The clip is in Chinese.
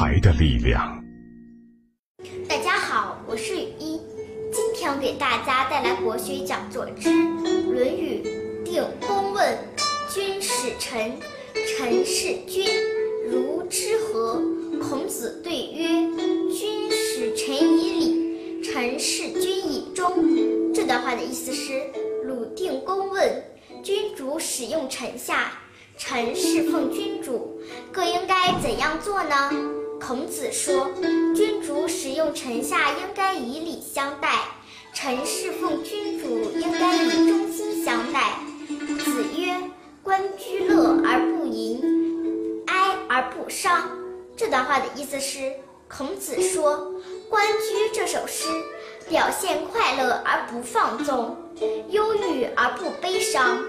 才的力量。大家好，我是雨一，今天我给大家带来国学讲座之《论语·定公问：君使臣，臣事君，如之何？”孔子对曰：“君使臣以礼，臣事君以忠。”这段话的意思是：鲁定公问君主使用臣下，臣侍奉君主，各应该怎样做呢？孔子说：“君主使用臣下，应该以礼相待；臣侍奉君主，应该以忠心相待。”子曰：“观居乐而不淫，哀而不伤。”这段话的意思是，孔子说，《关雎》这首诗表现快乐而不放纵，忧郁而不悲伤。